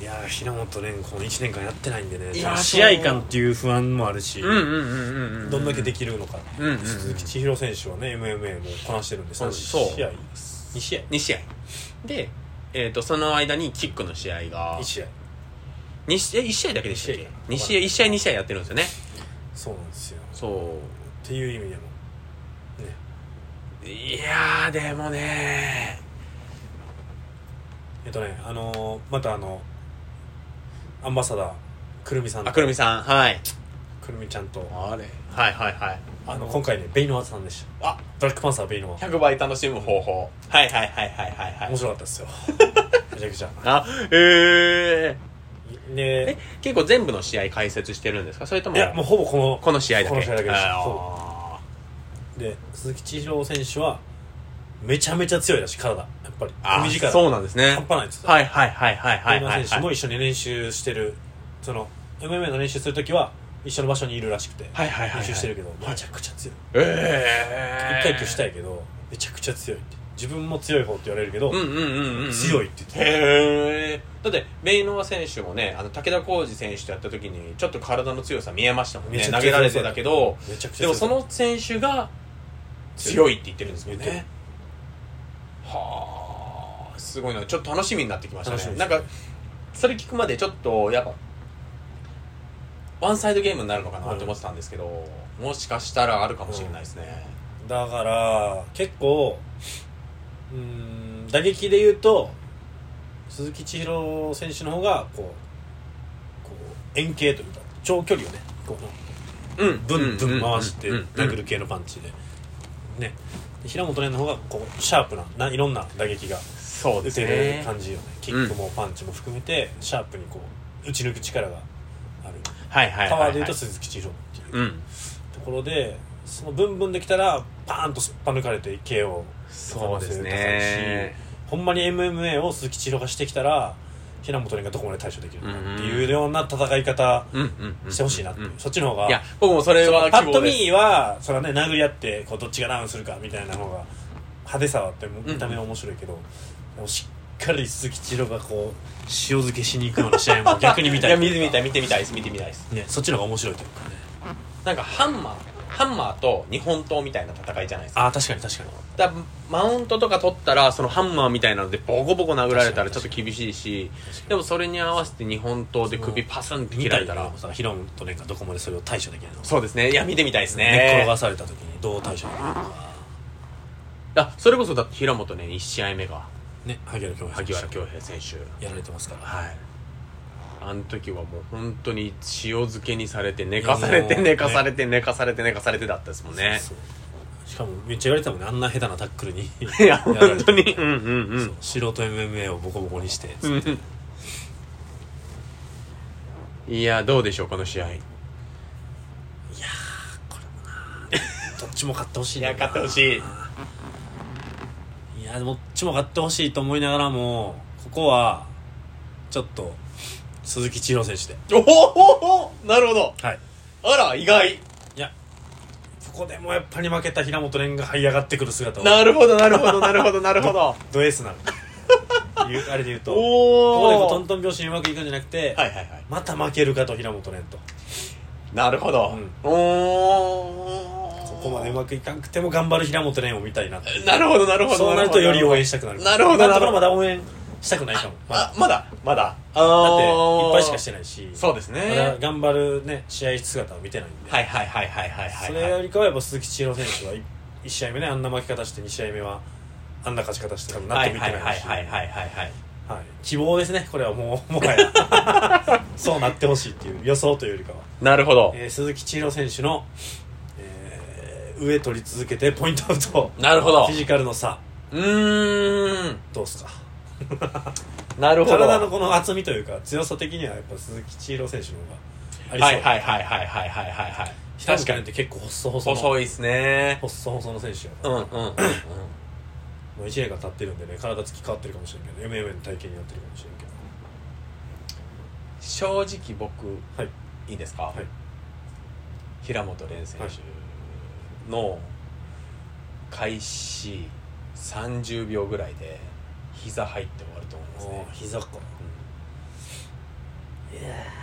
いやー平本蓮この1年間やってないんでね。いやー試合感っていう不安もあるし、うんう。んうんうんうんどんだけできるのか、うんうんうん鈴木千尋選手はね MMA もこなしてるんで3そう。試合。2試合。2試合。でえー、とその間にキックの試合が。1試合。2試合1試合だけでしたっけ？一試合。2試合1試合2試合やってるんですよね。そうなんですよ。そっていう意味でもいやーでもね。えっとねあのーまたあのアンバサダーくるみさんと。あくるみさんはい。くるみちゃんと。あれ。はいはいはい。あの今回ねベイノワさんでした。あ。ブラックパンサーベイノワ。100倍楽しむ方法。はいはいはいはいはいはい。面白かったですよ。めちゃくちゃ。あええでえ結構全部の試合解説してるんですか？それともいやもうほぼこのこの試合だけ？この試合だけです。あで鈴木千尋選手はめちゃめちゃ強いらしい体。やっぱりあ組力。そうなんですね。半端ないですはいはいはいはいはいベイノワはい選手も一緒に練習してる。その MMA の練習するときは一緒の場所にいるらしくてはいはいはいはい。練習してるけどめちゃくちゃ強い。ええ一回一挙したいけどめちゃくちゃ強いって。自分も強い方って言われるけど、うんうんうんうんうん。強いって言ってへえだってベイノワ選手もねあの武田浩二選手とやった時にちょっと体の強さ見えましたもんね。投げられてたけどでもその選手が強いって言ってるんですもね。はあすごいな。ちょっと楽しみになってきました楽しみですね。なんかそれ聞くまでちょっとやっぱワンサイドゲームになるのかなって思ってたんですけど、もしかしたらあるかもしれないですね、だから結構うーん打撃で言うと鈴木千尋選手の方がこうこう円形というか長距離をねこううん。ブンブン回してうんうん殴る系のパンチでね。で平本蓮の方がこうシャープなないろんな打撃がそうです打てるね感じよね。キックもパンチも含めてシャープにこう打ち抜く力がある。はいはいはい、はい、パワーでいうと鈴木千尋っていううん。ところでそのブンブンできたらパーンとすっぱ抜かれて KO そうですね。ほんまに MMA を鈴木千尋がしてきたら平本蓮がどこまで対処できるのかっていうような戦い方うんうんうんしてほしいなっていう、うん。そっちの方がいや僕もそれはパッと見はそれはね殴り合ってこうどっちがダウンするかみたいな方が派手さはあって見た目は面白いけど、でもしっかり鈴木千尋がこう塩漬けしに行くような試合も逆に見たい。いや見てみたい見てみたいです。見てみたいです。ね、そっちの方が面白いというかね。なんかハンマーハンマーと日本刀みたいな戦いじゃないですか。ああ確かに確かに。だマウントとか取ったらそのハンマーみたいなのでボコボコ殴られたらちょっと厳しいしでもそれに合わせて日本刀で首パスンって切られたらさ平本蓮がどこまでそれを対処できるのか。そうですね。いや見てみたいです寝っ転ねがされた時にどう対処できるのか。あそれこそだって平本ね1試合目が。ね萩原恭平萩原恭平選手。やられてますから。はいあの時はもう本当に塩漬けにされて寝かされて寝かされて寝かされて寝かされてだったですもんね。しかもめっちゃ言われてたもんねあんな下手なタックルに。いや本当に。うんうんうん。素人 MMA をボコボコにしてうん。いやどうでしょうこの試合。いどっちも勝ってほしいなや勝ってほしい。いやどっちも勝ってほしいと思いながらもここはちょっと鈴木千尋選手で。おおおなるほど。はい。あら意外。いやここでもやっぱり負けた平本蓮が這い上がってくる姿を。なるほどなるほどなるほど なるほど。ド S なの。いうあれで言うと。ここでこうトンおトン拍子にうまくいくんじゃなくて、はいはいはい。また負けるかと平本蓮と。なるほど、うん。おここまでうまくいかんくても頑張る平本蓮を見たいななるほどなるほどそうなるとより応援したくなる。なるほどなるほど。まだ応援したくないかも。まだ。あまだ？まだ。だっていっぱいしかしてないし。そうですね。まだ頑張るね試合姿を見てないんで、はいはいはいはいはいはいそれよりかはやっぱ鈴木千尋選手は1試合目ねあんな負け方して2試合目はあんな勝ち方して多分納はい得いってはいはいないしはいはい。はいはいはい。希望ですねこれはもう もはや。そうなってほしいっていう予想というよりかは、なるほど。えー鈴木千尋選手の、えー上取り続けてポイントアウト。なるほど。フィジカルの差。うーん。どうっすか？なるほど。体のこの厚みというか強さ的にはやっぱ鈴木千尋選手の方がありそう。はいはいはいはいはいはいはい確かにって結構細細の細いですね。細細の選手やから。うんうんもう1年が経ってるんでね体つき変わってるかもしれんけど MMA の体型になってるかもしれんけど。正直僕、はい、いですか、はい。平本蓮選手の開始30秒ぐらいで膝入って終わると思いますね。膝か。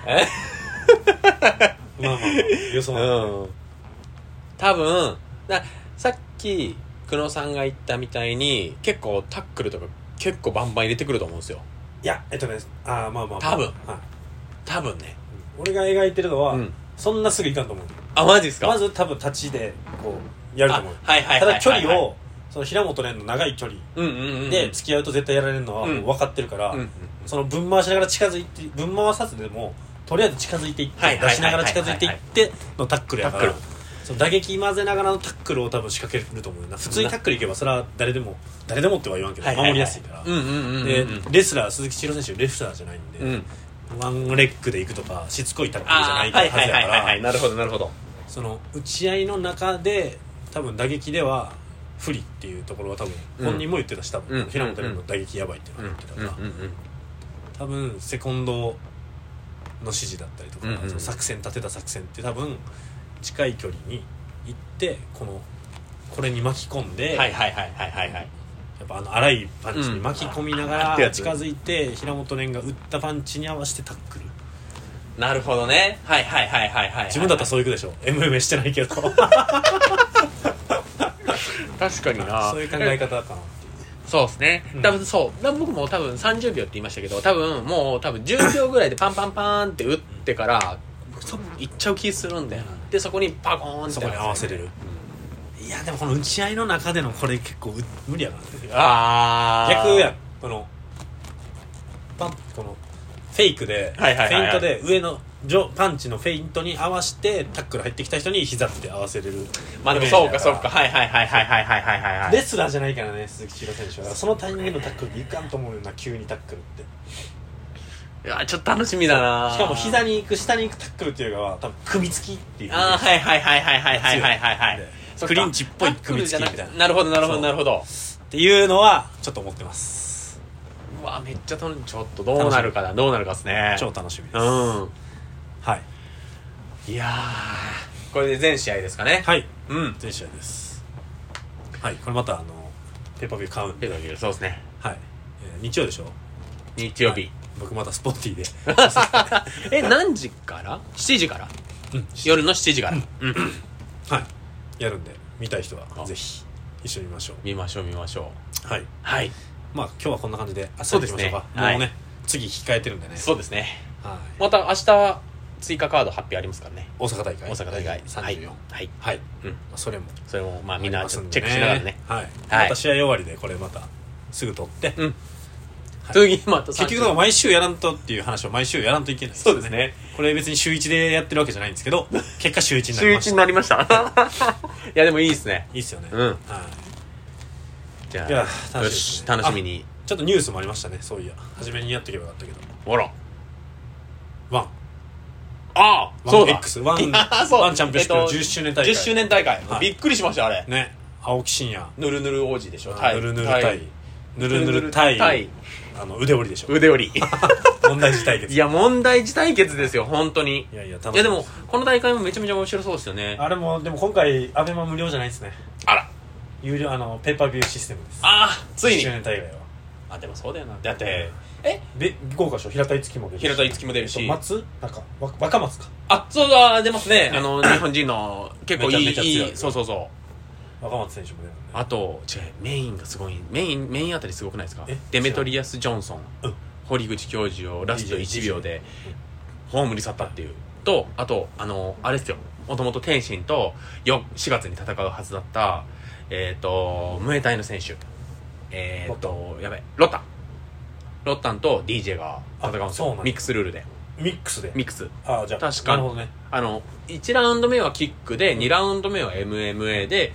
え まあまあまあうん。多分ださっき久野さんが言ったみたいに結構タックルとか結構バンバン入れてくると思うんですよ。いやえっとねああまあまあまあ。多分。はい。多分ね。俺が描いてるのは、うん。そんなすぐいかんと思う。あマジですか？まず多分立ちでこうやると思う。あはいはいはいはい。ただ距離をその平本蓮の長い距離で付き合うと絶対やられるのはもう分かってるから、その分回しながら近づいて分回さずでもとりあえず近づいていって出しながら近づいていってのタックルやからその打撃混ぜながらのタックルを多分仕掛けると思うよな普通にタックルいけばそれは誰でも誰でもっては言わんけど守りやすいから。でレスラー鈴木千尋選手レスラーじゃないんで、うん。ワンレッグでいくとかしつこいタックルじゃないはずやから。なるほどなるほど。その打ち合いの中で多分打撃では不利っていうところは多分うん。本人も言ってたし多分、うん。平本蓮の打撃やばいっていうのは。言ってたから、多分セコンドの指示だったりとか、その作戦立てた作戦って多分近い距離に行ってこのこれに巻き込んで、はいはいはいはいはいはい。やっぱあの荒いパンチに巻き込みながら近づいて平本蓮が打ったパンチに合わせてタックル。なるほどね。はいはいはいはいはい自分だったらそういくでしょ。MMA してないけど 確かにな。そういう考え方かなっていう。そうですね。うん。多分そう。僕も多分30秒って言いましたけど多分もう多分10秒ぐらいでパンパンパーンって打ってからそいっちゃう気するんだよでそこにパコーンって。そこに合わせれる。いやでもこの打ち合いの中でのこれ結構う無理やなああ逆やこのパンこのフェイクで、フェイントで上の上パンチのフェイントに合わせてタックル入ってきた人に膝って合わせれる。まあでもそうかそうか。はいはいはいはいはいはいはいはいはいレスラーじゃないからね鈴木千尋選手は。そのタイミングのタックルでいかんと思うよな急にタックルって。いやちょっと楽しみだな。しかも膝に行く下に行くタックルっていうよりかは多分組みつきっていう。ああはいはいはいはいはいはいはいはいはいクリンチっぽい組みつきみたいな。なるほどなるほどなるほど。っていうのはちょっと思ってます。うわめっちゃ楽しみ。ちょっとどうなるかなどうなるかですね。超楽しみです、うんはい。いやーこれで全試合ですかね。はい。うん。全試合です。はいこれまたあのペーパービュー買うんでペドギルそうですね。はい、えー日曜でしょ？日曜日、はい。僕またスポッティで。え何時から ?7 時から？うん。夜の7時から。うん。はい。やるんで見たい人はあ。ぜひ一緒に見ましょ見ましょう見ましょう。うはい。はい。まあ今日はこんな感じであっさりいきましょうか。そうですねはい。もうね次控えてるんでね。そうですね。はい。また明日追加カード発表ありますからね。大阪大会大阪大会。34はい、はい。はい、うん。まあ、それもそれもまあみんなチェックしながらね。はい、はい。また試合終わりでこれまたすぐ撮って、うん。はい。次また結局毎週やらんとっていう話を毎週やらんといけないそうですね。これ別に週1でやってるわけじゃないんですけど 結果週1にな週1りました。になりました。いやでもいいですね。いいっすよね、うん。はい、じゃあ楽しみよですしね楽しみに。ちょっとニュースもありましたね。そういや。初めにやっとけばよかったけど。ほら。ワンああそうだ。X ワン ワンチャンピオンシップえっと10周年大会。10周年大会、はい。びっくりしましたあれ。ね。青木真也。ぬるぬる王子でしょ。あぬるぬる対ぬるぬる対対あの腕折りでしょ。腕折り。問題児対決。いや問題児対決ですよ本当に。いやいや楽しみ。いやでもこの大会もめちゃめちゃ面白そうですよね。あれもでも今回アベマ無料じゃないですね。あら。有料あのペーパービューシステムです。ああつい10に周年大会は。あでもそうだよな。だってえ？で豪華賞平田樹も出るし。平田樹も出るし。えっと松？なんかわ若松か。あそうだ出ますね。あの 日本人の結構いいめちゃめちゃ強い。いいそうそうそう。若松選手も出るんであと違うメインがすごいメインメインあたりすごくないですか？え？デメトリアス・ジョンソン、うん。堀口教授をラスト DJ 1秒でホームに去ったっていう。とあとあのあれですよ。もともと天心とよ4月に戦うはずだったえっ、とムエタイの選手。えっ、とやべロッタ。ンロッタンと DJ が戦うんですあそうなんだ。よミックスルールで。ミックスで？ミックス。あじゃあ確か。なるほどね。あの1ラウンド目はキックで2ラウンド目は MMA で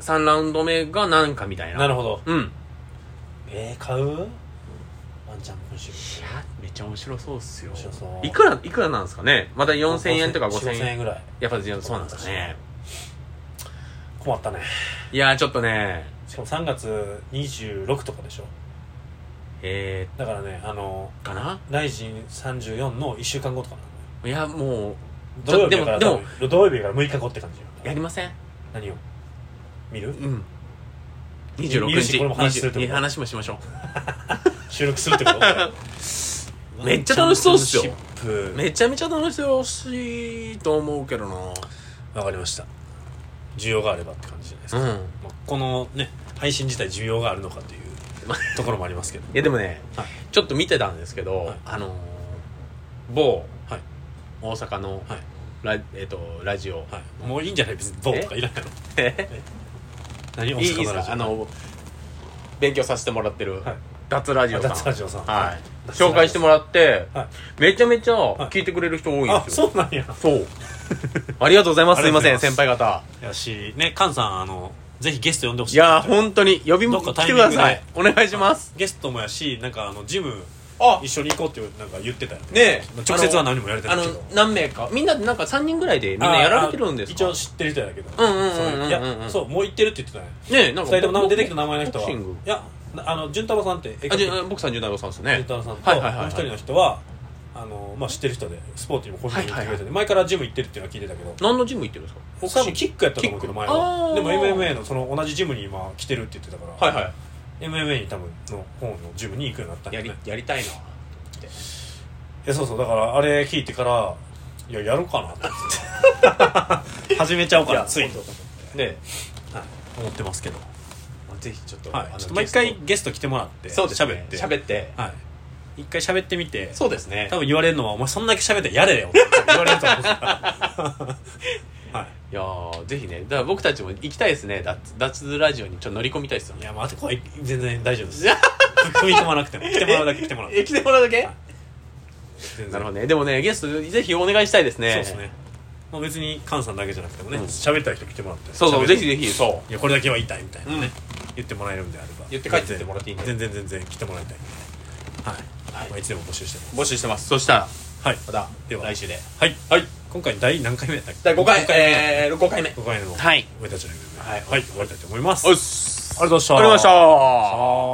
3ラウンド目がなんかみたいな。なるほど。うん。えー、買う？ワンチャンピオンシッいやめっちゃ面白そうっすよ。面白そう。いくらいくらなんですかね？またプ4000円とか5000 5000円。円ぐらい。やっぱそうなんですかね。困ったね。いやちょっとね。しかも3月26とかでしょえだからねあのー、かな？ライジン34の1週間後とかないやもう土曜日やからでもでも土曜日から6日後って感じよ。やりません。何を？見る？うん。見26日これも話するってこと？20話もしましょ 収録するってこと？う めっちゃ楽しそうっすよ。めちゃめちゃ楽しいと思うけどな。わかりました。需要があればって感じじゃないですか、うん。まあ、このね配信自体需要があるのかというところもありますけど。いやでもね、はい。ちょっと見てたんですけど、はい。あのー某はい。大阪のはい。ラ,、えっとラジオ。はい、もういいんじゃない？別に棒とかいらないのえ？何？いいいいですか？あの勉強させてもらってる、はい。脱ラジオさん。脱ラジオさん。はい。紹介してもらって、はい。めちゃめちゃ聞いてくれる人多いんあですよ、そうなんや。そう。ありがとうございます。す。いません先輩方。やしね菅さんあのぜひゲスト呼んでほしい。いやー本当に。呼びども来っかタイミングで。てくださいお願いします。ゲストもやしなんかあのジムあ。一緒に行こうってなんか言ってたよね。ねえ。直接は何もやれてあのないけど何名か。みんなでなんか3人ぐらいでみんなやられてるんですか？一応知ってる人やけど。うんうんうんうんうんそういやそうもう行ってるって言ってたね。ねえなんか二人とも出てきた名前の人は。ボクシング。いやあの潤太郎さんってあじゃあ僕さん十七郎さんですね。潤太郎さんとはいはいはいはい。もう一人の人はあのまあ知ってる人でスポーツにも個人的に行ってくれてて前からジム行ってるっていうのは聞いてたけど。何のジム行ってるんですか？多分キックやったと思うけど前はでも MMA のその同じジムに今来てるって言ってたからはいはい。MMA に多分の方のジムに行くようになったんやりやりたいないやそうそうだからあれ聞いてからいややるかなと思って。始めちゃおうかなついに。ね。はい。思ってますけど。ぜひちょっとはい。ちょっともう一回ゲスト来てもらってそうですね。喋って。喋って。はい一回喋ってみて。そうですね。多分言われるのは「お前そんだけ喋ってやれよ」って言われると思う。から はい。いやーぜひね。だから僕たちも行きたいですね。脱脱ラジオにちょっと乗り込みたいですよいや待って怖い。全然大丈夫です。踏み込まなくても。来てもらうだけ来てもらうえ来てもらうだけ？なるほどね。でもねゲストぜひお願いしたいですね。そうですね。もう別に菅さんだけじゃなくてもねうん。喋、りたい人来てもらってそうそうぜひぜひ。そう。いやこれだけは言いたいみたいなね、うん。言ってもらえるんであれば。言って帰ってもらっていいんで。全然全然来てもらいたいんで。はい、はい。まあ、い。つでも募集してます。募集してます。そしたらはい。またでは。来週で。はい、はい。今回第何回目やったっけ？第5回。目えー、5回目。5回目のはい。俺たちの夢はい。はい。終わりたいと思います。ありがとうございました。ありがとうございました